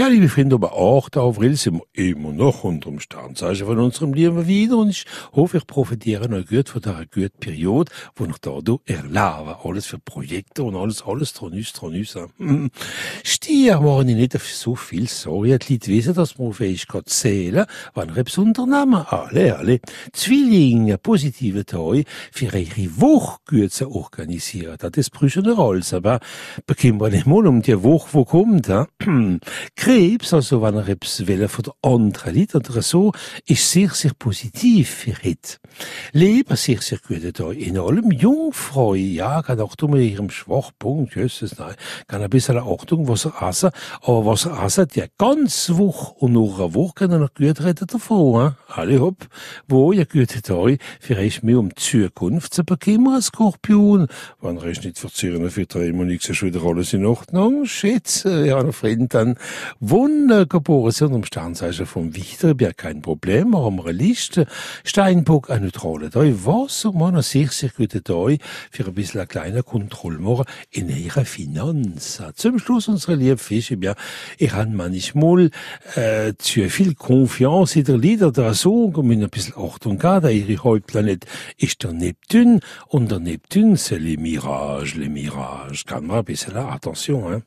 Ja, liebe Freunde, aber 8. April sind wir immer noch unter dem Sternzeichen von unserem Leben wieder und ich hoffe, ich profitiere noch gut von dieser guten Periode, wo ich da erlebe. Alles für Projekte und alles, alles tronüs, tronüs. Hm. Stier machen ich nicht auf so viel Sorge. Die Leute wissen, dass man Fähigkeit zählen, wenn ihr etwas unternehmen. Alle, alle. Zwillinge, positive Tage für ihre Woche gut zu organisieren. Das braucht eine Rolle. Aber bekommen wir nicht mal um die Woche, wo kommt. Krebs, also wenn er etwas will von der anderen Leute oder so, ist sehr, sehr positiv für ihn. Leber sehr, sehr gut da. In allem Jungfrau, ja, kann Achtung mit ihrem Schwachpunkt, jösses, nein, kann ein bisschen Achtung, was er essen, aber was er essen, die ganz Woche und nach einer Woche kann er noch gut reden davon, hein? Alle hopp, wo ihr gute Tag, vielleicht mehr um die Zukunft zu bekommen als Skorpion. Wenn er ist nicht verzieren, für drei Monate ist schon wieder alles in Ordnung. Schätze, ja, ein Freund dann geboren sind am Sternzeichen vom Wichterberg kein Problem, wir haben eine Liste. Steinbock eine neutrale da was man eine sehr, sehr gute Tag für ein bisschen eine kleine Kontrolle in ihrer Finanzen. Zum Schluss unsere liebe Fische, ja, ich habe manchmal äh, zu viel Confiance in der Lieder der Song und mit ein bisschen Achtung gehabt, ihre Hauptplanet ist der Neptun und der Neptun, c'est les mirages, les mirages. Kann man ein bisschen Attention, hein.